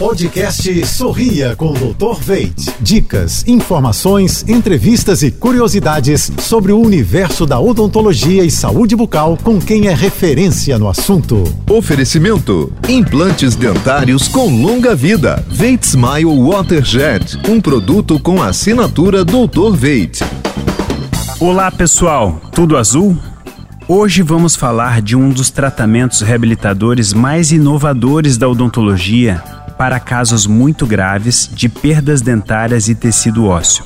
Podcast Sorria com o Dr. Veit. Dicas, informações, entrevistas e curiosidades sobre o universo da odontologia e saúde bucal com quem é referência no assunto. Oferecimento: implantes dentários com longa vida. Veit Smile Waterjet, um produto com assinatura Dr. Veit. Olá, pessoal. Tudo azul? Hoje vamos falar de um dos tratamentos reabilitadores mais inovadores da odontologia para casos muito graves de perdas dentárias e tecido ósseo.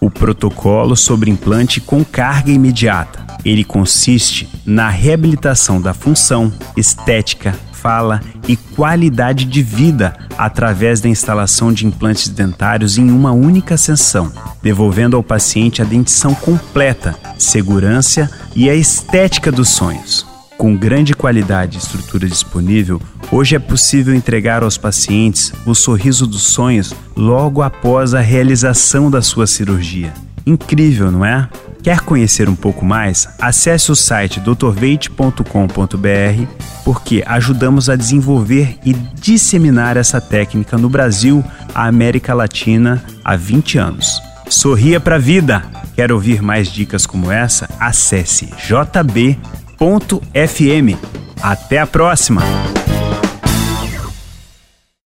O protocolo sobre implante com carga imediata. Ele consiste na reabilitação da função, estética, fala e qualidade de vida através da instalação de implantes dentários em uma única sessão, devolvendo ao paciente a dentição completa, segurança e a estética dos sonhos. Com grande qualidade e estrutura disponível, hoje é possível entregar aos pacientes o sorriso dos sonhos logo após a realização da sua cirurgia. Incrível, não é? Quer conhecer um pouco mais? Acesse o site drveite.com.br porque ajudamos a desenvolver e disseminar essa técnica no Brasil, a América Latina há 20 anos. Sorria para a vida! Quer ouvir mais dicas como essa? Acesse jb.fm. Até a próxima!